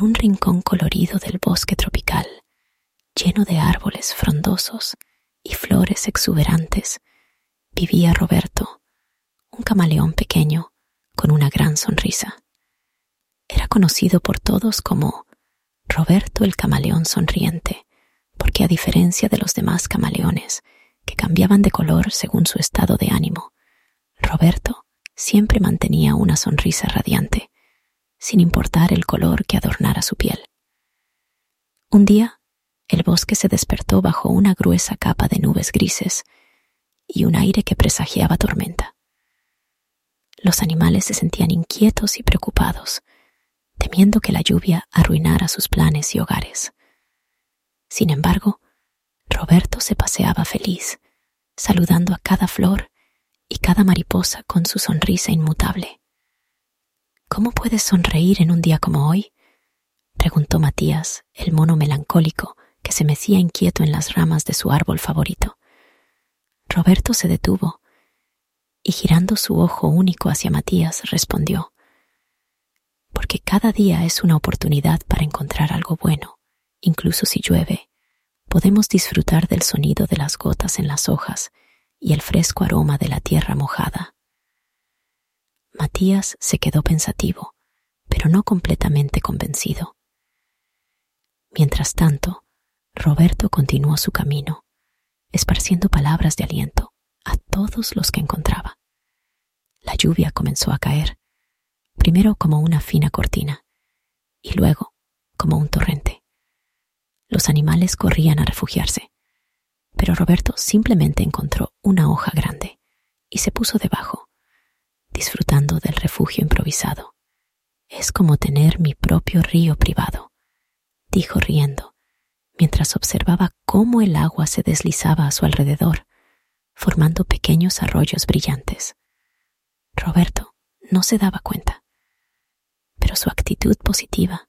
En un rincón colorido del bosque tropical, lleno de árboles frondosos y flores exuberantes, vivía Roberto, un camaleón pequeño con una gran sonrisa. Era conocido por todos como Roberto el camaleón sonriente, porque a diferencia de los demás camaleones, que cambiaban de color según su estado de ánimo, Roberto siempre mantenía una sonrisa radiante, sin importar el color que adornara su piel. Un día, el bosque se despertó bajo una gruesa capa de nubes grises y un aire que presagiaba tormenta. Los animales se sentían inquietos y preocupados, temiendo que la lluvia arruinara sus planes y hogares. Sin embargo, Roberto se paseaba feliz, saludando a cada flor y cada mariposa con su sonrisa inmutable. ¿Cómo puedes sonreír en un día como hoy? preguntó Matías, el mono melancólico que se mecía inquieto en las ramas de su árbol favorito. Roberto se detuvo y girando su ojo único hacia Matías respondió, porque cada día es una oportunidad para encontrar algo bueno, incluso si llueve. Podemos disfrutar del sonido de las gotas en las hojas y el fresco aroma de la tierra mojada. Matías se quedó pensativo, pero no completamente convencido. Mientras tanto, Roberto continuó su camino, esparciendo palabras de aliento a todos los que encontraba. La lluvia comenzó a caer, primero como una fina cortina y luego como un torrente. Los animales corrían a refugiarse, pero Roberto simplemente encontró una hoja grande y se puso debajo, disfrutando del refugio improvisado. Es como tener mi propio río privado, dijo riendo, mientras observaba cómo el agua se deslizaba a su alrededor, formando pequeños arroyos brillantes. Roberto no se daba cuenta pero su actitud positiva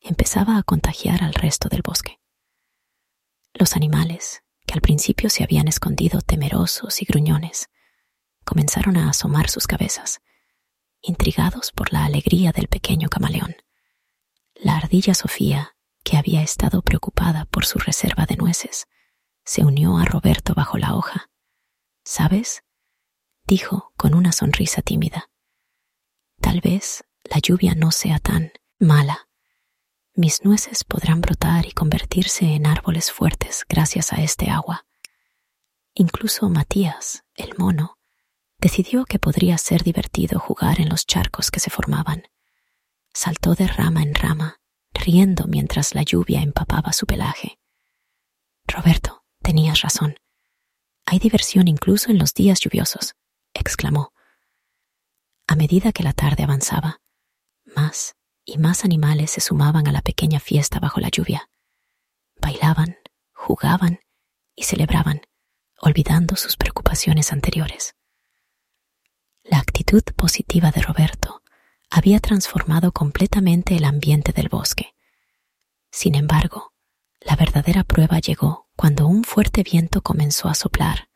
empezaba a contagiar al resto del bosque. Los animales, que al principio se habían escondido temerosos y gruñones, comenzaron a asomar sus cabezas, intrigados por la alegría del pequeño camaleón. La ardilla Sofía, que había estado preocupada por su reserva de nueces, se unió a Roberto bajo la hoja. ¿Sabes? dijo con una sonrisa tímida. Tal vez la lluvia no sea tan mala. Mis nueces podrán brotar y convertirse en árboles fuertes gracias a este agua. Incluso Matías, el mono, decidió que podría ser divertido jugar en los charcos que se formaban. Saltó de rama en rama, riendo mientras la lluvia empapaba su pelaje. Roberto, tenías razón. Hay diversión incluso en los días lluviosos, exclamó. A medida que la tarde avanzaba, más y más animales se sumaban a la pequeña fiesta bajo la lluvia. Bailaban, jugaban y celebraban, olvidando sus preocupaciones anteriores. La actitud positiva de Roberto había transformado completamente el ambiente del bosque. Sin embargo, la verdadera prueba llegó cuando un fuerte viento comenzó a soplar,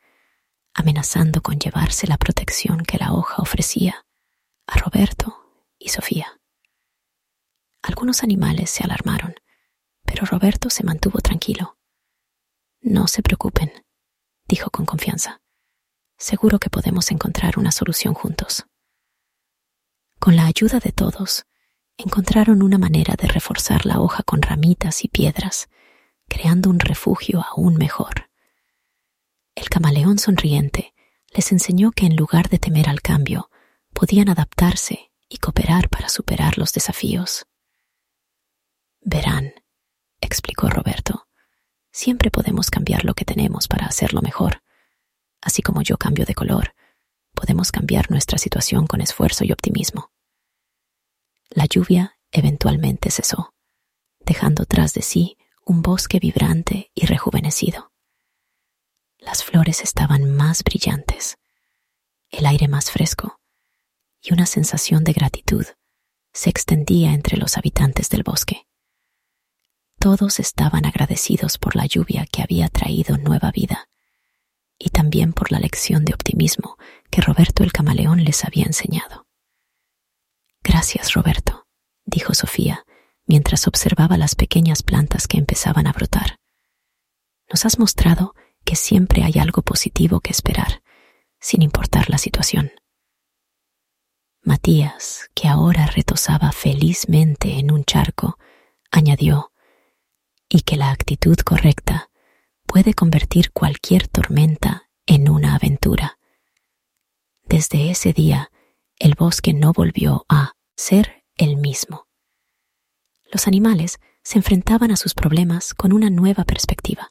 amenazando con llevarse la protección que la hoja ofrecía a Roberto y Sofía. Algunos animales se alarmaron, pero Roberto se mantuvo tranquilo. No se preocupen, dijo con confianza. Seguro que podemos encontrar una solución juntos. Con la ayuda de todos, encontraron una manera de reforzar la hoja con ramitas y piedras, creando un refugio aún mejor. El camaleón sonriente les enseñó que en lugar de temer al cambio, podían adaptarse y cooperar para superar los desafíos. Verán, explicó Roberto, siempre podemos cambiar lo que tenemos para hacerlo mejor. Así como yo cambio de color, podemos cambiar nuestra situación con esfuerzo y optimismo. La lluvia eventualmente cesó, dejando tras de sí un bosque vibrante y rejuvenecido. Las flores estaban más brillantes, el aire más fresco, y una sensación de gratitud se extendía entre los habitantes del bosque. Todos estaban agradecidos por la lluvia que había traído nueva vida y también por la lección de optimismo que Roberto el camaleón les había enseñado. Gracias, Roberto, dijo Sofía, mientras observaba las pequeñas plantas que empezaban a brotar. Nos has mostrado que siempre hay algo positivo que esperar, sin importar la situación. Matías, que ahora retosaba felizmente en un charco, añadió, y que la actitud correcta puede convertir cualquier tormenta en una aventura. Desde ese día, el bosque no volvió a ser el mismo. Los animales se enfrentaban a sus problemas con una nueva perspectiva,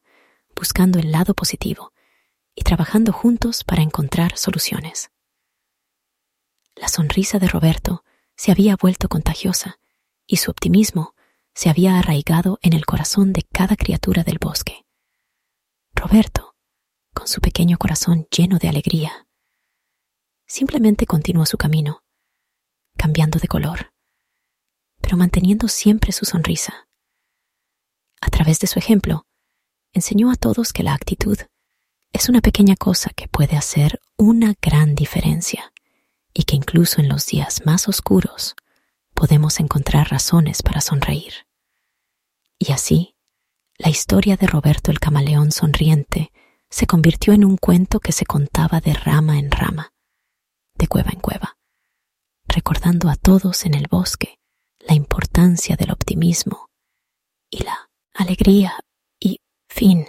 buscando el lado positivo y trabajando juntos para encontrar soluciones. La sonrisa de Roberto se había vuelto contagiosa y su optimismo se había arraigado en el corazón de cada criatura del bosque. Roberto, con su pequeño corazón lleno de alegría, simplemente continuó su camino, cambiando de color, pero manteniendo siempre su sonrisa. A través de su ejemplo, enseñó a todos que la actitud es una pequeña cosa que puede hacer una gran diferencia y que incluso en los días más oscuros podemos encontrar razones para sonreír. Y así, la historia de Roberto el camaleón sonriente se convirtió en un cuento que se contaba de rama en rama, de cueva en cueva, recordando a todos en el bosque la importancia del optimismo y la alegría y fin.